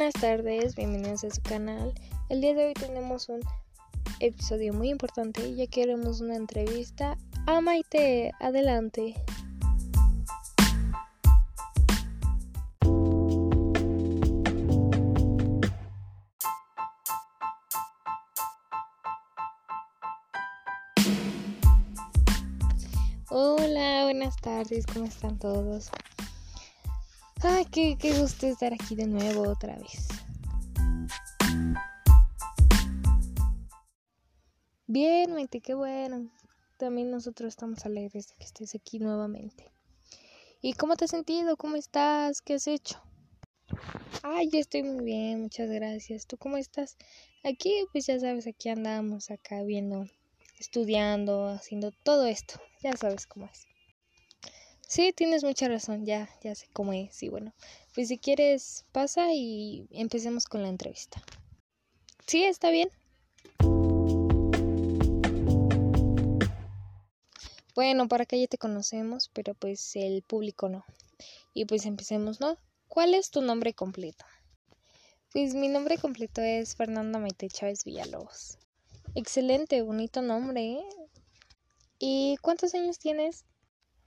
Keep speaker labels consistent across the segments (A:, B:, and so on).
A: buenas tardes, bienvenidos a su canal. El día de hoy tenemos un episodio muy importante, ya que haremos una entrevista a Maite. Adelante. Hola, buenas tardes, ¿cómo están todos? Ay, qué, qué gusto estar aquí de nuevo otra vez. Bien, Maite, qué bueno. También nosotros estamos alegres de que estés aquí nuevamente. ¿Y cómo te has sentido? ¿Cómo estás? ¿Qué has hecho? Ay, yo estoy muy bien, muchas gracias. ¿Tú cómo estás? Aquí, pues ya sabes, aquí andamos, acá viendo, estudiando, haciendo todo esto. Ya sabes cómo es. Sí, tienes mucha razón, ya, ya sé cómo es. Y bueno, pues si quieres, pasa y empecemos con la entrevista. Sí, está bien. Bueno, para acá ya te conocemos, pero pues el público no. Y pues empecemos, ¿no? ¿Cuál es tu nombre completo? Pues mi nombre completo es Fernanda Maite Chávez Villalobos. Excelente, bonito nombre, ¿eh? ¿Y cuántos años tienes?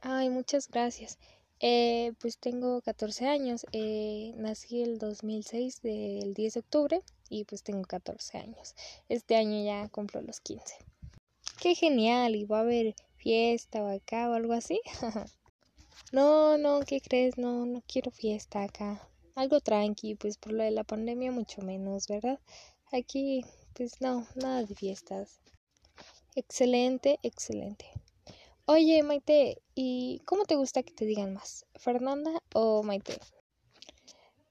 A: Ay, muchas gracias. Eh, pues tengo 14 años. Eh, nací el 2006 del 10 de octubre y pues tengo 14 años. Este año ya cumplo los 15. Qué genial. ¿Y va a haber fiesta o acá o algo así? no, no, ¿qué crees? No, no quiero fiesta acá. Algo tranqui, pues por lo de la pandemia mucho menos, ¿verdad? Aquí, pues no, nada de fiestas. Excelente, excelente. Oye, Maite, ¿y cómo te gusta que te digan más? ¿Fernanda o Maite?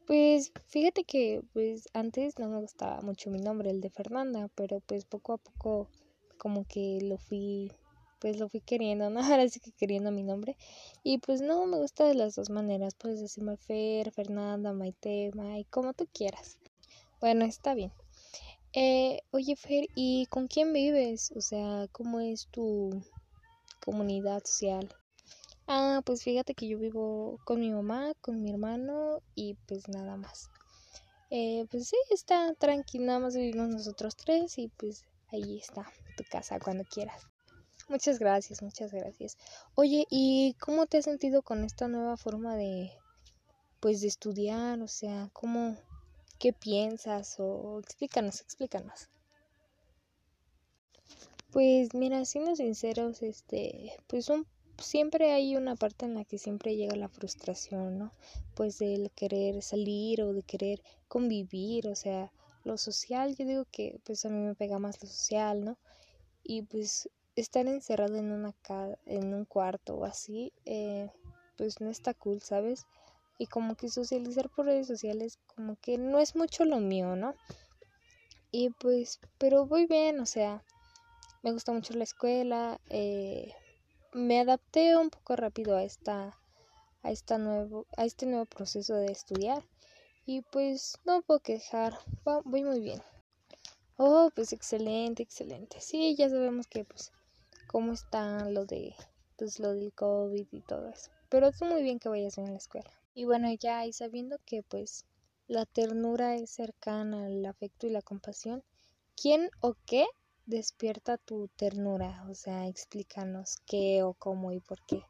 A: Pues fíjate que pues antes no me gustaba mucho mi nombre, el de Fernanda, pero pues poco a poco como que lo fui pues lo fui queriendo, ¿no? Ahora sí que queriendo mi nombre. Y pues no, me gusta de las dos maneras. Puedes decirme Fer, Fernanda, Maite, Mai, como tú quieras. Bueno, está bien. Eh, oye, Fer, ¿y con quién vives? O sea, ¿cómo es tu, comunidad social. Ah, pues fíjate que yo vivo con mi mamá, con mi hermano y pues nada más. Eh, pues sí, está tranquilo, nada más vivimos nosotros tres y pues ahí está tu casa cuando quieras. Muchas gracias, muchas gracias. Oye, ¿y cómo te has sentido con esta nueva forma de pues de estudiar? O sea, ¿cómo qué piensas o explícanos, explícanos? Pues mira, siendo sinceros, este, pues un, siempre hay una parte en la que siempre llega la frustración, ¿no? Pues del querer salir o de querer convivir, o sea, lo social, yo digo que pues a mí me pega más lo social, ¿no? Y pues estar encerrado en una en un cuarto o así, eh, pues no está cool, ¿sabes? Y como que socializar por redes sociales como que no es mucho lo mío, ¿no? Y pues, pero voy bien, o sea, me gusta mucho la escuela, eh, me adapté un poco rápido a esta a esta nuevo a este nuevo proceso de estudiar y pues no puedo quejar, voy muy bien. Oh, pues excelente, excelente. Sí, ya sabemos que pues cómo está lo de pues lo del COVID y todo eso. Pero es muy bien que vayas bien a la escuela. Y bueno, ya y sabiendo que pues la ternura es cercana al afecto y la compasión, ¿quién o qué despierta tu ternura? O sea, explícanos qué o cómo y por qué.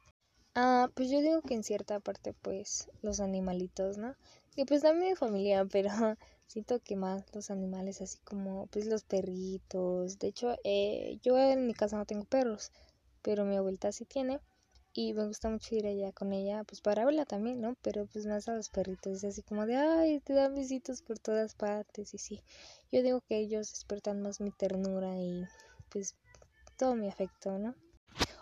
A: Ah, pues yo digo que en cierta parte, pues, los animalitos, ¿no? Y pues también mi familia, pero siento que más los animales, así como, pues, los perritos. De hecho, eh, yo en mi casa no tengo perros, pero mi abuelita sí tiene y me gusta mucho ir allá con ella, pues para verla también, ¿no? Pero pues más a los perritos, así como de, ay, te dan besitos por todas partes y sí. Yo digo que ellos despertan más mi ternura y pues todo mi afecto, ¿no?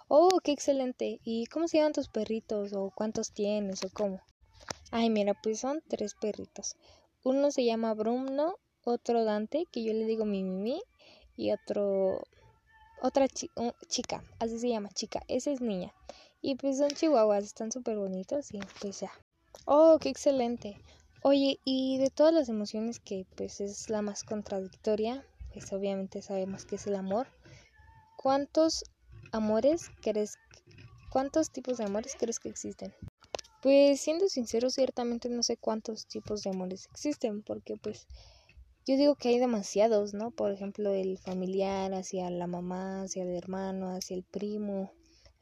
A: Oh, qué excelente. ¿Y cómo se llaman tus perritos? ¿O cuántos tienes? ¿O cómo? Ay, mira, pues son tres perritos. Uno se llama Bruno, otro Dante, que yo le digo mi Mimi, y otro, otra chica, así se llama, chica, esa es niña. Y pues son chihuahuas, están súper bonitos y pues ya. Oh, qué excelente. Oye, y de todas las emociones que pues es la más contradictoria, pues obviamente sabemos que es el amor. ¿Cuántos amores crees, cuántos tipos de amores crees que existen? Pues siendo sincero, ciertamente no sé cuántos tipos de amores existen, porque pues yo digo que hay demasiados, ¿no? Por ejemplo, el familiar hacia la mamá, hacia el hermano, hacia el primo,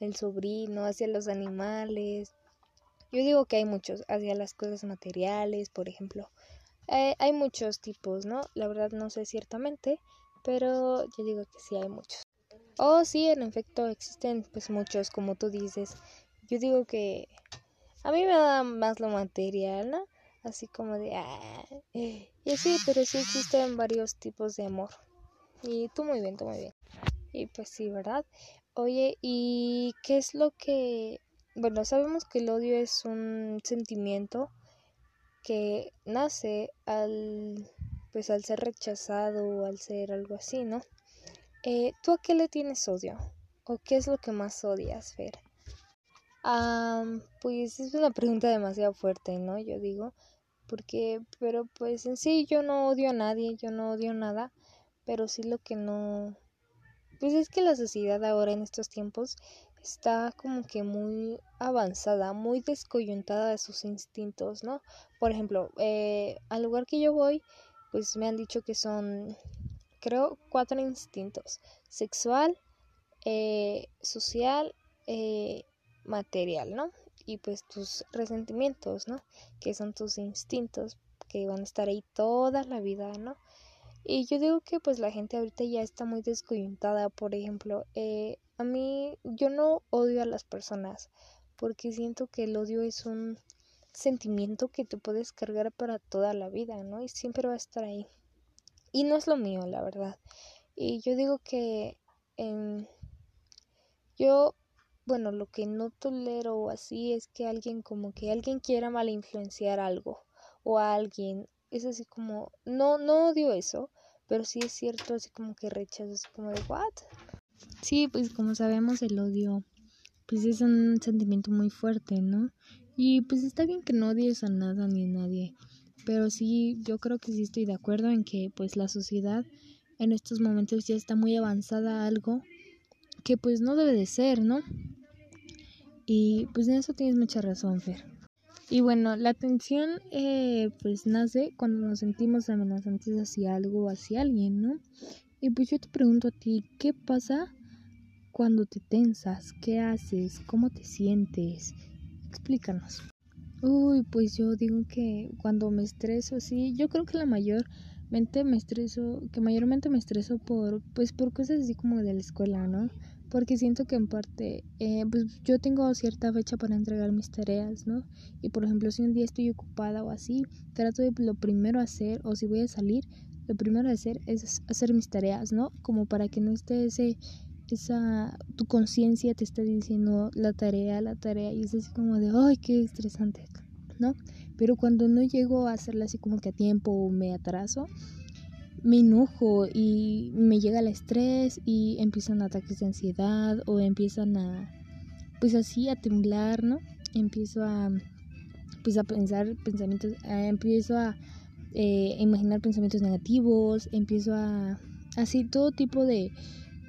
A: el sobrino, hacia los animales. Yo digo que hay muchos, hacia las cosas materiales, por ejemplo. Eh, hay muchos tipos, ¿no? La verdad no sé ciertamente, pero yo digo que sí hay muchos. Oh, sí, en efecto existen pues muchos, como tú dices. Yo digo que a mí me da más lo material, ¿no? Así como de... Ah, y sí, pero sí existen varios tipos de amor. Y tú muy bien, tú muy bien. Y pues sí, ¿verdad? Oye, ¿y qué es lo que... Bueno, sabemos que el odio es un sentimiento que nace al pues al ser rechazado o al ser algo así, ¿no? Eh, ¿Tú a qué le tienes odio? ¿O qué es lo que más odias, Fer? Ah, pues es una pregunta demasiado fuerte, ¿no? Yo digo, porque, pero pues en sí yo no odio a nadie, yo no odio nada, pero sí lo que no, pues es que la sociedad ahora en estos tiempos está como que muy avanzada, muy descoyuntada de sus instintos, ¿no? Por ejemplo, eh, al lugar que yo voy, pues me han dicho que son, creo, cuatro instintos, sexual, eh, social, eh, material, ¿no? Y pues tus resentimientos, ¿no? Que son tus instintos que van a estar ahí toda la vida, ¿no? Y yo digo que pues la gente ahorita ya está muy descoyuntada, por ejemplo, eh, a mí yo no odio a las personas porque siento que el odio es un sentimiento que te puedes cargar para toda la vida, ¿no? Y siempre va a estar ahí. Y no es lo mío, la verdad. Y yo digo que yo bueno, lo que no tolero así es que alguien como que alguien quiera mal influenciar algo o a alguien. Es así como, no, no odio eso, pero sí es cierto, así como que rechazo, así como de, ¿what? Sí, pues como sabemos el odio, pues es un sentimiento muy fuerte, ¿no? Y pues está bien que no odies a nada ni a nadie, pero sí, yo creo que sí estoy de acuerdo en que pues la sociedad en estos momentos ya está muy avanzada a algo que pues no debe de ser, ¿no? Y pues en eso tienes mucha razón, Fer. Y bueno, la tensión eh, pues nace cuando nos sentimos amenazantes hacia algo o hacia alguien, ¿no? Y pues yo te pregunto a ti, ¿qué pasa cuando te tensas? ¿Qué haces? ¿Cómo te sientes? Explícanos. Uy, pues yo digo que cuando me estreso, sí, yo creo que la mayormente me estreso, que mayormente me estreso por, pues por cosas así como de la escuela, ¿no? porque siento que en parte, eh, pues yo tengo cierta fecha para entregar mis tareas, ¿no? Y por ejemplo, si un día estoy ocupada o así, trato de lo primero hacer, o si voy a salir, lo primero a hacer es hacer mis tareas, ¿no? Como para que no esté ese, esa, tu conciencia te está diciendo la tarea, la tarea, y es así como de, ay, qué estresante, ¿no? Pero cuando no llego a hacerla así como que a tiempo o me atraso, me enojo y me llega el estrés y empiezan ataques de ansiedad o empiezan a pues así a temblar, ¿no? Empiezo a pues a pensar pensamientos, empiezo a eh, imaginar pensamientos negativos, empiezo a así todo tipo de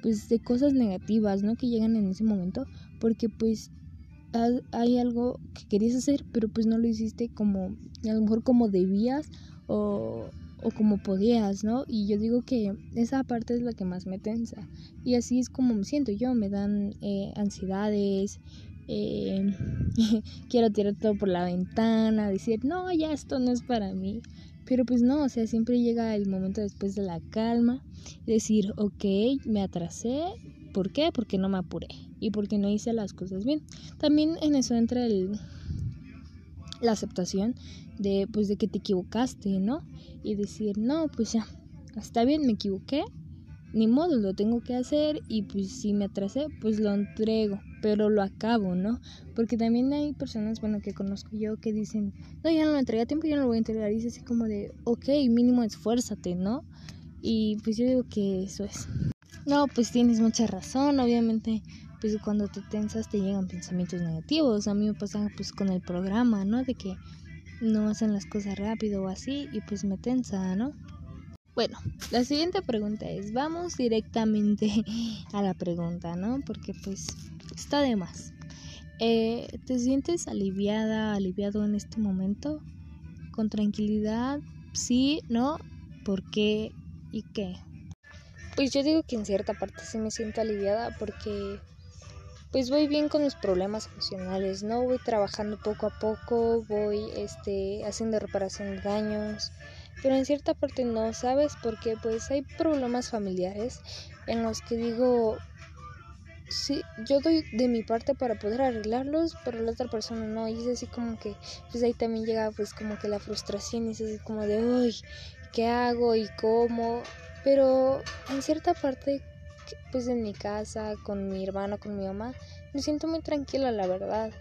A: pues de cosas negativas, ¿no? Que llegan en ese momento porque pues hay algo que querías hacer pero pues no lo hiciste como a lo mejor como debías o o como podías, ¿no? Y yo digo que esa parte es la que más me tensa. Y así es como me siento yo, me dan eh, ansiedades, eh, quiero tirar todo por la ventana, decir, no, ya esto no es para mí. Pero pues no, o sea, siempre llega el momento después de la calma, decir, ok, me atrasé, ¿por qué? Porque no me apuré y porque no hice las cosas bien. También en eso entra el, la aceptación de pues de que te equivocaste, ¿no? Y decir, "No, pues ya, está bien, me equivoqué, ni modo, lo tengo que hacer y pues si me atrasé, pues lo entrego, pero lo acabo, ¿no? Porque también hay personas, bueno, que conozco yo que dicen, no, ya no lo entregué a tiempo, ya no lo voy a entregar. Y es así como de, ok, mínimo esfuérzate, ¿no? Y pues yo digo que eso es. No, pues tienes mucha razón, obviamente pues cuando te tensas te llegan pensamientos negativos. A mí me pasa pues con el programa, ¿no? De que no hacen las cosas rápido o así y pues me tensa, ¿no? Bueno, la siguiente pregunta es, vamos directamente a la pregunta, ¿no? Porque pues está de más. Eh, ¿Te sientes aliviada, aliviado en este momento? ¿Con tranquilidad? ¿Sí? ¿No? ¿Por qué? ¿Y qué? Pues yo digo que en cierta parte sí me siento aliviada porque pues voy bien con mis problemas emocionales, ¿no? Voy trabajando poco a poco, voy este haciendo reparación de daños, pero en cierta parte no, ¿sabes? Porque pues hay problemas familiares en los que digo, sí, yo doy de mi parte para poder arreglarlos, pero la otra persona no, y es así como que, pues ahí también llega pues como que la frustración, y es así como de, uy, ¿qué hago y cómo? Pero en cierta parte pues en mi casa, con mi hermano, con mi mamá, me siento muy tranquila, la verdad.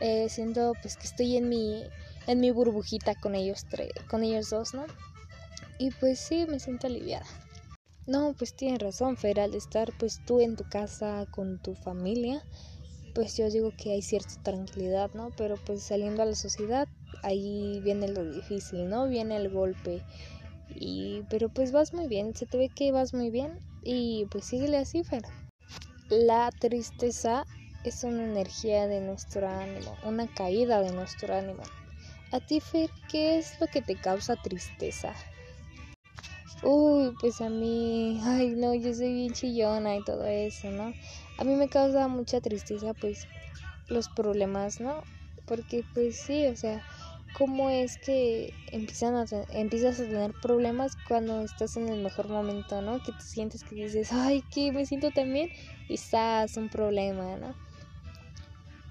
A: Eh, siento pues que estoy en mi, en mi burbujita con ellos tres, con ellos dos, ¿no? Y pues sí, me siento aliviada. No, pues tienes razón, Fer, al estar pues tú en tu casa con tu familia, pues yo digo que hay cierta tranquilidad, ¿no? Pero pues saliendo a la sociedad, ahí viene lo difícil, ¿no? Viene el golpe. Y pero pues vas muy bien, se te ve que vas muy bien y pues síguele así, Fer. La tristeza es una energía de nuestro ánimo, una caída de nuestro ánimo. A ti, Fer, ¿qué es lo que te causa tristeza? Uy, pues a mí, ay no, yo soy bien chillona y todo eso, ¿no? A mí me causa mucha tristeza, pues, los problemas, ¿no? Porque, pues sí, o sea, cómo es que empiezan a, empiezas a tener problemas cuando estás en el mejor momento, ¿no? Que te sientes que dices, ay, que me siento tan bien, y estás un problema, ¿no?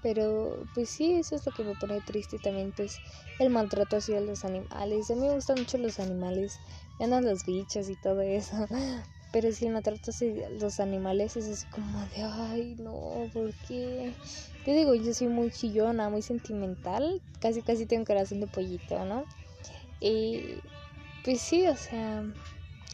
A: Pero pues sí, eso es lo que me pone triste también, pues el maltrato hacia los animales. A mí me gustan mucho los animales, andan los bichos y todo eso. Pero si el maltrato hacia los animales es así como de, ay, no, ¿por qué? Te digo, yo soy muy chillona, muy sentimental, casi casi tengo corazón de pollito, ¿no? Y pues sí, o sea,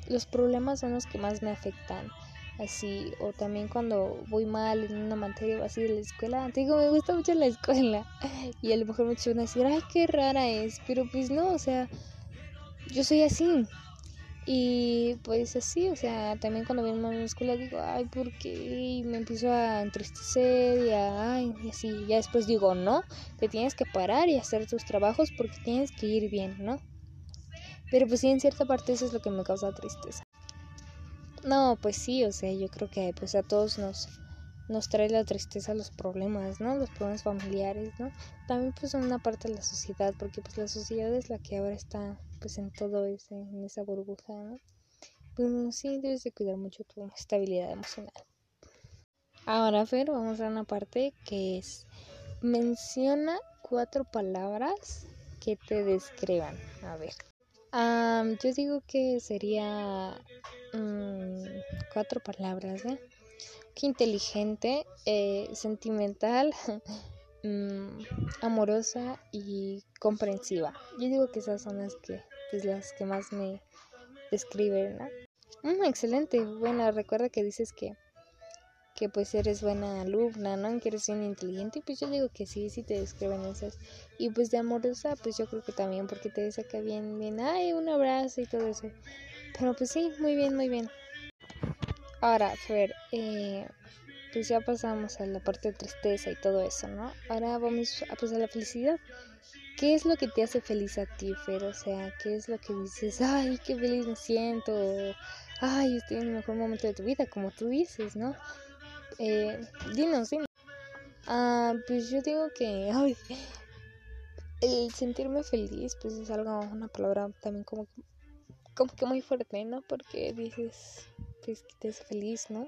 A: los problemas son los que más me afectan. Así, o también cuando voy mal en una materia así de la escuela, digo, me gusta mucho la escuela. Y a lo mejor me van a decir, ay, qué rara es, pero pues no, o sea, yo soy así. Y pues así, o sea, también cuando vengo a la escuela digo, ay, ¿por qué? Y me empiezo a entristecer y a, ay, y así. Ya después digo, no, te tienes que parar y hacer tus trabajos porque tienes que ir bien, ¿no? Pero pues sí, en cierta parte eso es lo que me causa tristeza. No, pues sí, o sea, yo creo que pues a todos nos, nos trae la tristeza los problemas, ¿no? Los problemas familiares, ¿no? También pues en una parte de la sociedad, porque pues la sociedad es la que ahora está pues en todo ese, en esa burbuja, ¿no? Pues sí, debes de cuidar mucho tu estabilidad emocional. Ahora, Fer, vamos a una parte que es menciona cuatro palabras que te describan. A ver. yo digo que sería mm, cuatro palabras, ¿eh? que inteligente, eh, sentimental, mm, amorosa y comprensiva. Yo digo que esas son las que, pues, las que más me describen, ¿no? Mm, excelente, bueno, recuerda que dices que, que pues eres buena alumna, ¿no? Que eres bien inteligente, y pues yo digo que sí, sí te describen esas. Y pues de amorosa, pues yo creo que también, porque te saca bien, bien, ay, un abrazo y todo eso. Pero pues sí, muy bien, muy bien. Ahora, Fer, eh, pues ya pasamos a la parte de tristeza y todo eso, ¿no? Ahora vamos a pasar a la felicidad. ¿Qué es lo que te hace feliz a ti, Fer? O sea, ¿qué es lo que dices? Ay, qué feliz me siento. Ay, estoy en el mejor momento de tu vida, como tú dices, ¿no? Eh, dinos, dinos. Ah, pues yo digo que, ay, el sentirme feliz, pues es algo, una palabra también como, como que muy fuerte, ¿no? Porque dices, pues que te hace feliz, ¿no?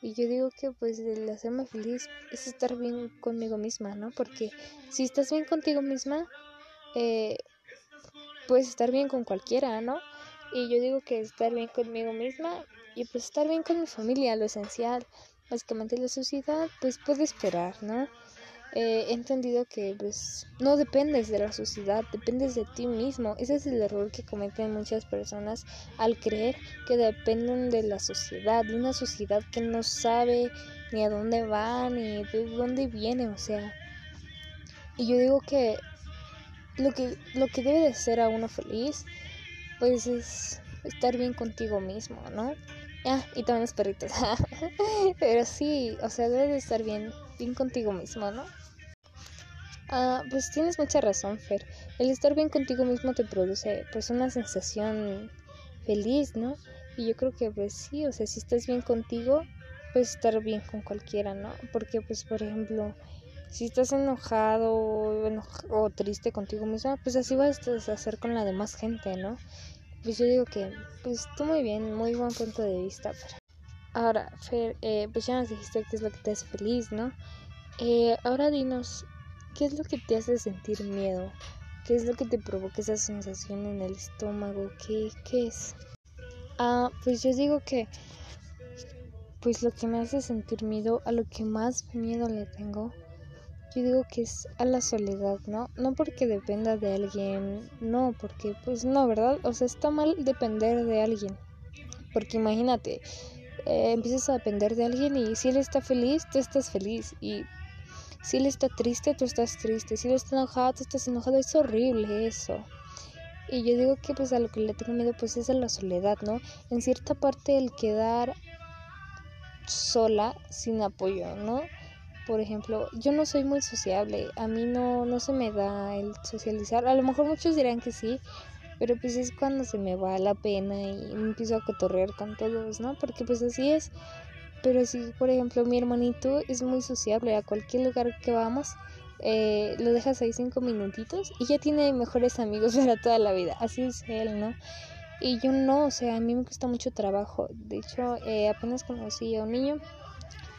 A: Y yo digo que pues el hacerme feliz es estar bien conmigo misma, ¿no? Porque si estás bien contigo misma, eh, puedes estar bien con cualquiera, ¿no? Y yo digo que estar bien conmigo misma y pues estar bien con mi familia, lo esencial. Básicamente la sociedad pues puede esperar, ¿no? He entendido que pues no dependes de la sociedad, dependes de ti mismo. Ese es el error que cometen muchas personas al creer que dependen de la sociedad, de una sociedad que no sabe ni a dónde va ni de dónde viene, o sea. Y yo digo que lo que lo que debe de ser a uno feliz pues es estar bien contigo mismo, ¿no? Ah, y también los perritos. Pero sí, o sea, debes de estar bien, bien contigo mismo, ¿no? Ah, pues tienes mucha razón, Fer. El estar bien contigo mismo te produce pues una sensación feliz, ¿no? Y yo creo que pues sí, o sea, si estás bien contigo, puedes estar bien con cualquiera, ¿no? Porque pues por ejemplo, si estás enojado o, triste contigo mismo, pues así vas a hacer con la demás gente, ¿no? Pues yo digo que, pues tú muy bien, muy buen punto de vista. Ahora, Fer, eh, pues ya nos dijiste qué es lo que te hace feliz, ¿no? Eh, ahora dinos, ¿qué es lo que te hace sentir miedo? ¿Qué es lo que te provoca esa sensación en el estómago? ¿Qué, qué es? Ah, pues yo digo que, pues lo que me hace sentir miedo, a lo que más miedo le tengo, yo digo que es a la soledad, ¿no? No porque dependa de alguien, no, porque pues no, ¿verdad? O sea, está mal depender de alguien. Porque imagínate, eh, empiezas a depender de alguien y si él está feliz, tú estás feliz. Y si él está triste, tú estás triste. Si él está enojado, tú estás enojado. Es horrible eso. Y yo digo que pues a lo que le tengo miedo pues es a la soledad, ¿no? En cierta parte el quedar sola sin apoyo, ¿no? Por ejemplo, yo no soy muy sociable, a mí no, no se me da el socializar, a lo mejor muchos dirán que sí, pero pues es cuando se me va la pena y me empiezo a cotorrear con todos, ¿no? Porque pues así es, pero si por ejemplo mi hermanito es muy sociable, a cualquier lugar que vamos, eh, lo dejas ahí cinco minutitos y ya tiene mejores amigos para toda la vida, así es él, ¿no? Y yo no, o sea, a mí me cuesta mucho trabajo, de hecho eh, apenas conocí a un niño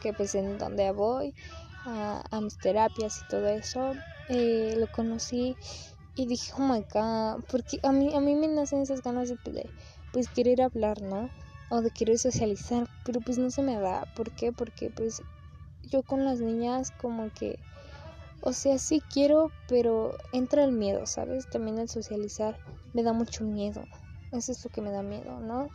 A: que pues en donde voy a, mis terapias y todo eso, eh, lo conocí y dije, oh my god, porque a mí, a mí me nacen esas ganas de, pues querer hablar, ¿no? O de querer socializar, pero pues no se me da. ¿Por qué? Porque pues yo con las niñas como que, o sea, sí quiero, pero entra el miedo, ¿sabes? También el socializar me da mucho miedo. Eso es lo que me da miedo, ¿no?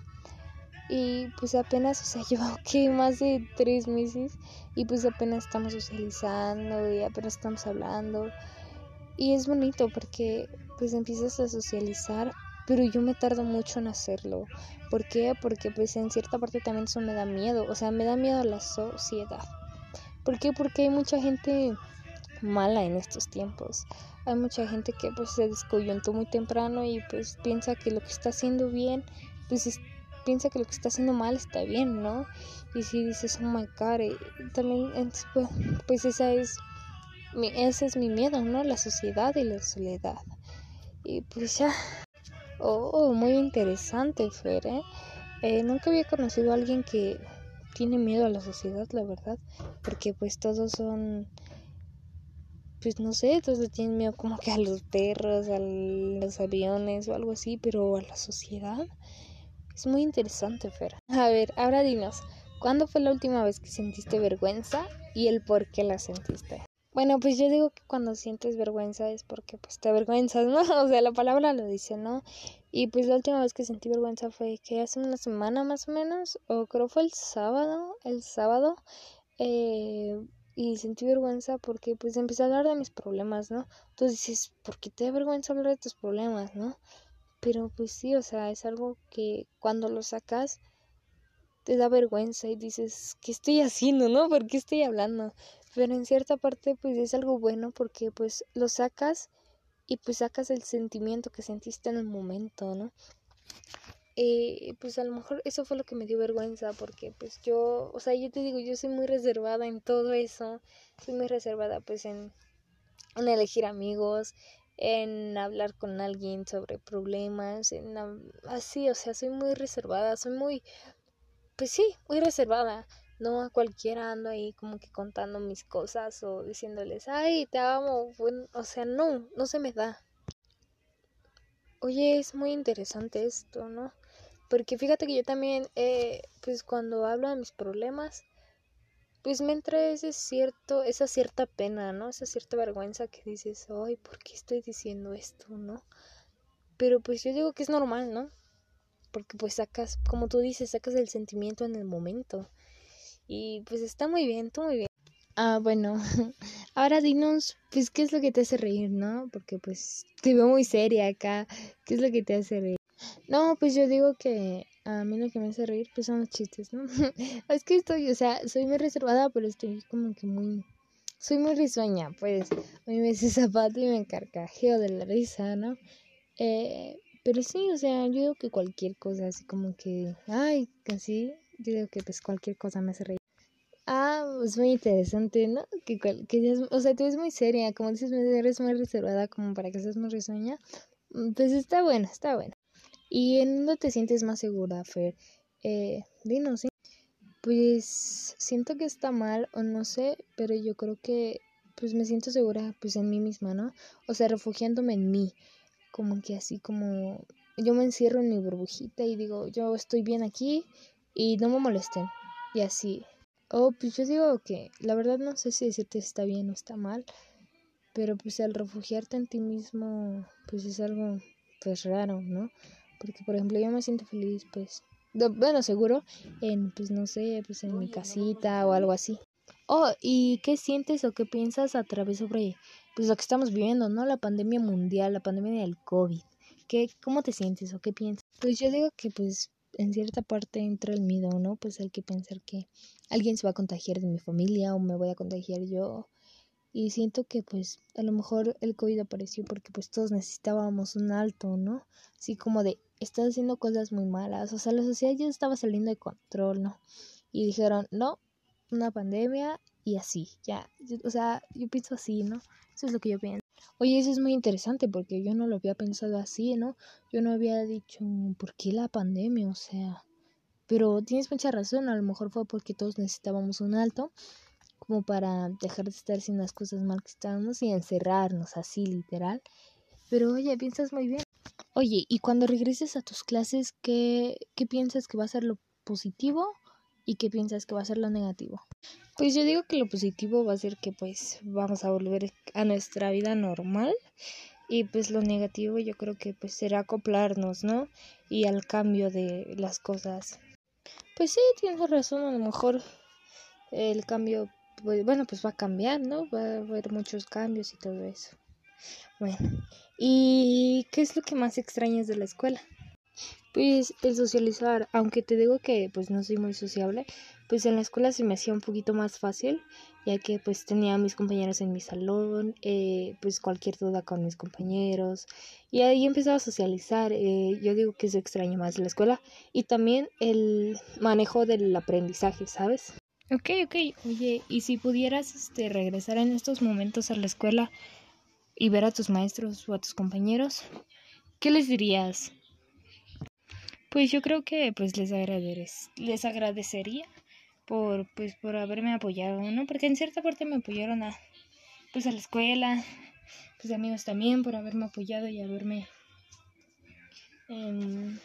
A: Y pues apenas, o sea, llevo que más de tres meses y pues apenas estamos socializando y apenas estamos hablando. Y es bonito porque pues empiezas a socializar, pero yo me tardo mucho en hacerlo. ¿Por qué? Porque pues en cierta parte también eso me da miedo, o sea, me da miedo a la sociedad. ¿Por qué? Porque hay mucha gente mala en estos tiempos. Hay mucha gente que pues se descoyuntó muy temprano y pues piensa que lo que está haciendo bien pues es piensa que lo que está haciendo mal está bien, ¿no? Y si dices, oh my god, eh, también, pues, pues esa es, mi, ese es mi miedo, ¿no? La sociedad y la soledad. Y pues ya, oh, muy interesante, Fer, ¿eh? ¿eh? Nunca había conocido a alguien que tiene miedo a la sociedad, la verdad, porque pues todos son pues no sé, todos tienen miedo como que a los perros, a los aviones o algo así, pero a la sociedad es muy interesante, Fer. A ver, ahora dinos, ¿cuándo fue la última vez que sentiste vergüenza y el por qué la sentiste? Bueno, pues yo digo que cuando sientes vergüenza es porque pues te avergüenzas, ¿no? O sea, la palabra lo dice, ¿no? Y pues la última vez que sentí vergüenza fue que hace una semana más o menos, o creo fue el sábado, el sábado, eh, y sentí vergüenza porque pues empecé a hablar de mis problemas, ¿no? Entonces dices, ¿por qué te da vergüenza hablar de tus problemas, ¿no? Pero pues sí, o sea, es algo que cuando lo sacas te da vergüenza y dices, ¿qué estoy haciendo, no? ¿Por qué estoy hablando? Pero en cierta parte pues es algo bueno porque pues lo sacas y pues sacas el sentimiento que sentiste en el momento, ¿no? Eh, pues a lo mejor eso fue lo que me dio vergüenza porque pues yo, o sea, yo te digo, yo soy muy reservada en todo eso, soy muy reservada pues en, en elegir amigos, en hablar con alguien sobre problemas, en así, o sea, soy muy reservada, soy muy, pues sí, muy reservada. No a cualquiera ando ahí como que contando mis cosas o diciéndoles, ay, te amo. O sea, no, no se me da. Oye, es muy interesante esto, ¿no? Porque fíjate que yo también, eh, pues cuando hablo de mis problemas, pues me entra ese cierto, esa cierta pena, ¿no? Esa cierta vergüenza que dices, ay, ¿por qué estoy diciendo esto, no? Pero pues yo digo que es normal, ¿no? Porque pues sacas, como tú dices, sacas el sentimiento en el momento. Y pues está muy bien, tú muy bien. Ah, bueno, ahora dinos, pues, ¿qué es lo que te hace reír, no? Porque pues te veo muy seria acá. ¿Qué es lo que te hace reír? No, pues yo digo que a mí lo que me hace reír pues son los chistes, ¿no? es que estoy, o sea, soy muy reservada, pero estoy como que muy... Soy muy risueña, pues a mí me hace zapato y me encarcajeo de la risa, ¿no? Eh, pero sí, o sea, yo digo que cualquier cosa, así como que, ay, casi, yo digo que pues cualquier cosa me hace reír. Ah, es muy interesante, ¿no? Que, que o sea, tú eres muy seria, como dices, eres muy reservada como para que seas muy risueña. Mm, pues está bueno, está bueno. ¿Y en dónde te sientes más segura, Fer? Eh, dinos, ¿sí? Pues siento que está mal o no sé, pero yo creo que pues me siento segura pues en mí misma, ¿no? O sea, refugiándome en mí, como que así como yo me encierro en mi burbujita y digo, yo estoy bien aquí y no me molesten. Y así. Oh, pues yo digo que la verdad no sé si decirte está bien o está mal, pero pues al refugiarte en ti mismo pues es algo pues raro, ¿no? Porque, por ejemplo, yo me siento feliz, pues, bueno, seguro, en, pues, no sé, pues en mi casita o algo así. Oh, ¿y qué sientes o qué piensas a través sobre, pues, lo que estamos viviendo, ¿no? La pandemia mundial, la pandemia del COVID. ¿Qué, ¿Cómo te sientes o qué piensas? Pues yo digo que, pues, en cierta parte entra el miedo, ¿no? Pues hay que pensar que alguien se va a contagiar de mi familia o me voy a contagiar yo y siento que pues a lo mejor el COVID apareció porque pues todos necesitábamos un alto, ¿no? Así como de, estás haciendo cosas muy malas, o sea, la sociedad ya estaba saliendo de control, ¿no? Y dijeron, no, una pandemia y así, ya, o sea, yo pienso así, ¿no? Eso es lo que yo pienso. Oye, eso es muy interesante porque yo no lo había pensado así, ¿no? Yo no había dicho, ¿por qué la pandemia? O sea, pero tienes mucha razón, a lo mejor fue porque todos necesitábamos un alto como para dejar de estar haciendo las cosas mal que estábamos y encerrarnos así literal. Pero oye, piensas muy bien. Oye, y cuando regreses a tus clases, ¿qué, qué piensas que va a ser lo positivo y qué piensas que va a ser lo negativo? Pues yo digo que lo positivo va a ser que pues vamos a volver a nuestra vida normal y pues lo negativo yo creo que pues será acoplarnos, ¿no? Y al cambio de las cosas. Pues sí, tienes razón, a lo mejor el cambio pues, bueno, pues va a cambiar, ¿no? Va a haber muchos cambios y todo eso. Bueno, ¿y qué es lo que más extrañas de la escuela? Pues el socializar, aunque te digo que pues no soy muy sociable, pues en la escuela se me hacía un poquito más fácil, ya que pues tenía a mis compañeros en mi salón, eh, pues cualquier duda con mis compañeros, y ahí empezaba a socializar, eh, yo digo que eso extraño más de la escuela, y también el manejo del aprendizaje, ¿sabes? Ok, ok. Oye, ¿y si pudieras este, regresar en estos momentos a la escuela y ver a tus maestros o a tus compañeros, ¿qué les dirías? Pues yo creo que pues les les agradecería por pues por haberme apoyado, ¿no? Porque en cierta parte me apoyaron a pues a la escuela, pues amigos también por haberme apoyado y haberme em,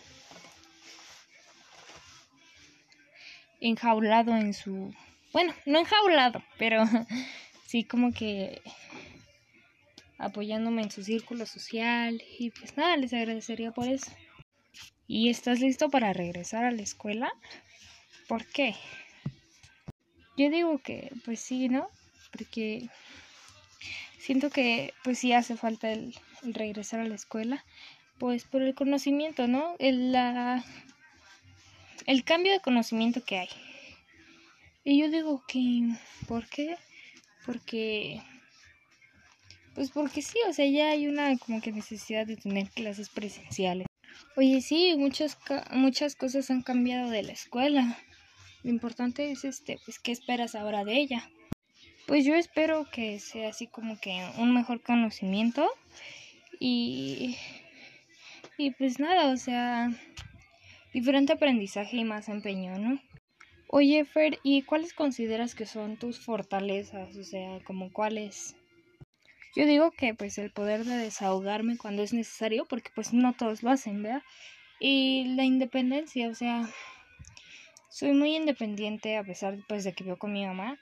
A: enjaulado en su... Bueno, no enjaulado, pero sí como que apoyándome en su círculo social y pues nada, les agradecería por eso. ¿Y estás listo para regresar a la escuela? ¿Por qué? Yo digo que pues sí, ¿no? Porque siento que pues sí hace falta el, regresar a la escuela, pues por el conocimiento, ¿no? El, la el cambio de conocimiento que hay. Y yo digo que, ¿por qué? Porque, pues porque sí, o sea, ya hay una como que necesidad de tener clases presenciales. Oye, sí, muchas, muchas cosas han cambiado de la escuela. Lo importante es, este, pues, ¿qué esperas ahora de ella? Pues yo espero que sea así como que un mejor conocimiento y, y pues nada, o sea, diferente aprendizaje y más empeño, ¿no? Oye, Fer, ¿y cuáles consideras que son tus fortalezas? O sea, como cuáles... Yo digo que pues el poder de desahogarme cuando es necesario, porque pues no todos lo hacen, ¿verdad? Y la independencia, o sea, soy muy independiente a pesar pues de que vivo con mi mamá.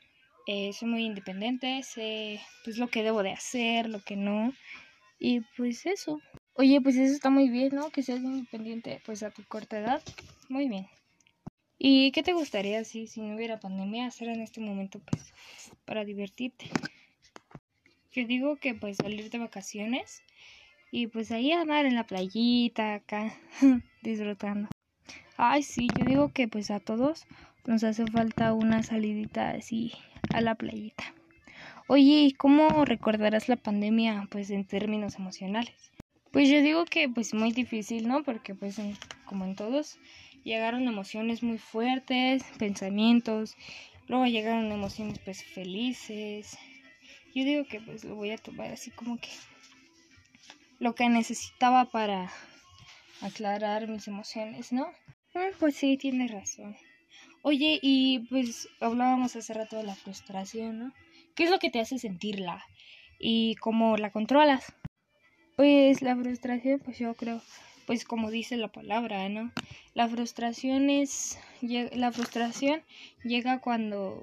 A: Eh, soy muy independiente, sé pues lo que debo de hacer, lo que no. Y pues eso. Oye, pues eso está muy bien, ¿no? Que seas independiente, pues a tu corta edad. Muy bien. ¿Y qué te gustaría si, si no hubiera pandemia hacer en este momento, pues, para divertirte? Yo digo que pues salir de vacaciones y pues ahí andar en la playita acá, disfrutando. Ay, sí, yo digo que pues a todos nos hace falta una salidita así a la playita. Oye, ¿y cómo recordarás la pandemia pues en términos emocionales? Pues yo digo que pues muy difícil, ¿no? Porque pues como en todos llegaron emociones muy fuertes, pensamientos, luego llegaron emociones pues felices. Yo digo que pues lo voy a tomar así como que lo que necesitaba para aclarar mis emociones, ¿no? Mm, pues sí, tienes razón. Oye, y pues hablábamos hace rato de la frustración, ¿no? ¿Qué es lo que te hace sentirla? ¿Y cómo la controlas? Pues la frustración, pues yo creo, pues como dice la palabra, ¿no? La frustración es, la frustración llega cuando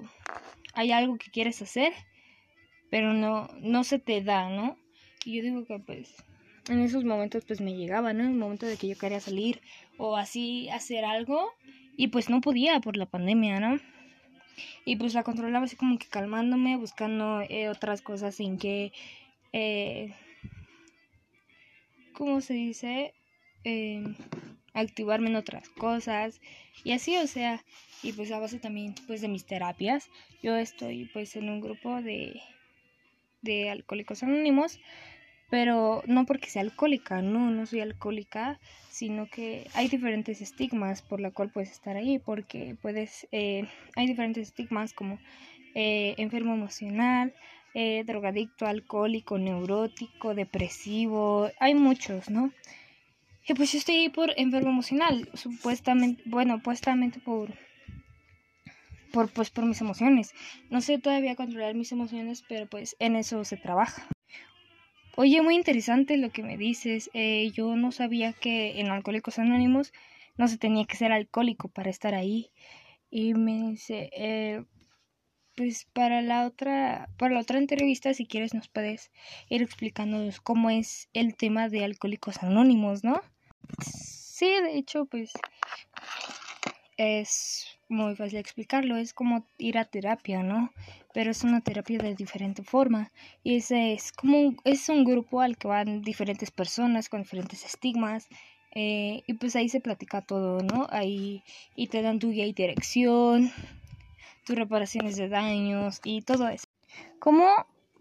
A: hay algo que quieres hacer, pero no, no se te da, ¿no? Y yo digo que pues en esos momentos pues me llegaba, ¿no? En el momento de que yo quería salir o así hacer algo y pues no podía por la pandemia, ¿no? Y pues la controlaba así como que calmándome, buscando eh, otras cosas sin que, eh, ¿cómo se dice? Eh, activarme en otras cosas y así, o sea, y pues a base también pues de mis terapias. Yo estoy pues en un grupo de, de alcohólicos anónimos pero no porque sea alcohólica, no, no soy alcohólica, sino que hay diferentes estigmas por la cual puedes estar ahí, porque puedes, eh, hay diferentes estigmas como eh, enfermo emocional, eh, drogadicto, alcohólico, neurótico, depresivo, hay muchos, ¿no? Y pues yo estoy ahí por enfermo emocional, supuestamente, bueno, puestamente por por pues por mis emociones. No sé todavía controlar mis emociones, pero pues en eso se trabaja. Oye, muy interesante lo que me dices. Eh, yo no sabía que en Alcohólicos Anónimos no se tenía que ser alcohólico para estar ahí. Y me dice, eh, pues para la otra, para la otra entrevista, si quieres, nos puedes ir explicándonos cómo es el tema de Alcohólicos Anónimos, ¿no? Sí, de hecho, pues es muy fácil explicarlo, es como ir a terapia, ¿no? Pero es una terapia de diferente forma y ese es como un, es un grupo al que van diferentes personas con diferentes estigmas eh, y pues ahí se platica todo, ¿no? Ahí y te dan tu guía y dirección, tus reparaciones de daños y todo eso. ¿Cómo?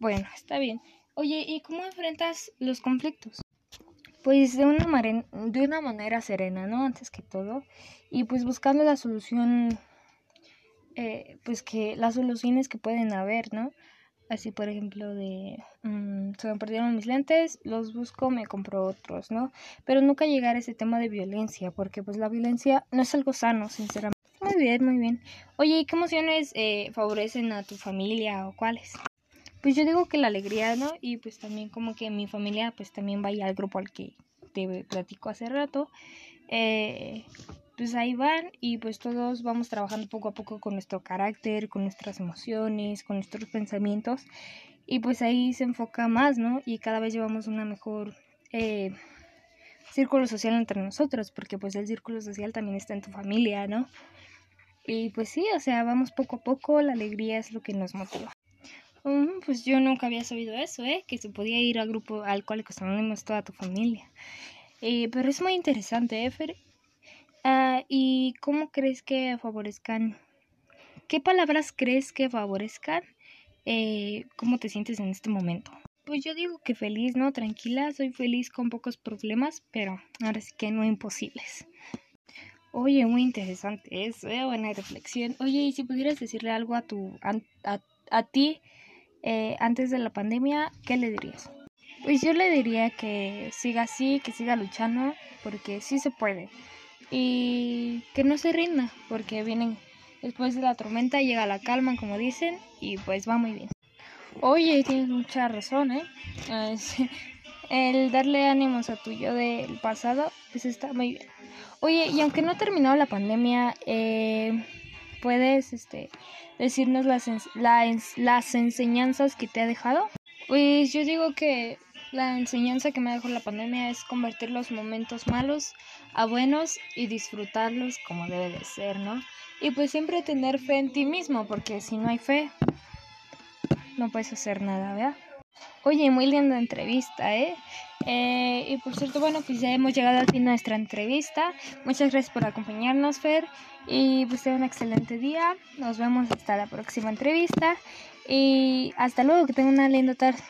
A: Bueno, está bien. Oye, ¿y cómo enfrentas los conflictos? Pues de una, de una manera serena, ¿no? Antes que todo. Y pues buscando la solución, eh, pues que las soluciones que pueden haber, ¿no? Así, por ejemplo, de mm, se me perdieron mis lentes, los busco, me compro otros, ¿no? Pero nunca llegar a ese tema de violencia, porque pues la violencia no es algo sano, sinceramente. Muy bien, muy bien. Oye, ¿y qué emociones eh, favorecen a tu familia o cuáles? Pues yo digo que la alegría, ¿no? Y pues también como que mi familia pues también vaya al grupo al que te platico hace rato. Eh, pues ahí van y pues todos vamos trabajando poco a poco con nuestro carácter, con nuestras emociones, con nuestros pensamientos y pues ahí se enfoca más, ¿no? Y cada vez llevamos una mejor eh, círculo social entre nosotros, porque pues el círculo social también está en tu familia, ¿no? Y pues sí, o sea, vamos poco a poco, la alegría es lo que nos motiva pues yo nunca había sabido eso, ¿eh? Que se podía ir al grupo Alcohólicos Anónimos toda tu familia. Eh, pero es muy interesante, ¿eh, Fer? Ah, ¿Y cómo crees que favorezcan? ¿Qué palabras crees que favorezcan? Eh, ¿Cómo te sientes en este momento? Pues yo digo que feliz, ¿no? Tranquila, soy feliz con pocos problemas, pero ahora sí que no imposibles. Oye, muy interesante eso, ¿eh? Buena reflexión. Oye, y si pudieras decirle algo a tu, a, a, a ti, eh, antes de la pandemia, ¿qué le dirías? Pues yo le diría que siga así, que siga luchando, porque sí se puede. Y que no se rinda, porque vienen después de la tormenta, llega la calma, como dicen, y pues va muy bien. Oye, tienes mucha razón, ¿eh? el darle ánimos a tu yo del pasado, pues está muy bien. Oye, y aunque no ha terminado la pandemia, eh, puedes este, decirnos las, las enseñanzas que te ha dejado? Pues yo digo que la enseñanza que me dejó la pandemia es convertir los momentos malos a buenos y disfrutarlos como debe de ser, ¿no? Y pues siempre tener fe en ti mismo, porque si no hay fe, no puedes hacer nada, ¿verdad? Oye, muy linda entrevista, ¿eh? ¿eh? Y por cierto, bueno, pues ya hemos llegado al fin de nuestra entrevista. Muchas gracias por acompañarnos, Fer. Y pues tenga un excelente día. Nos vemos hasta la próxima entrevista. Y hasta luego, que tenga una linda tarde.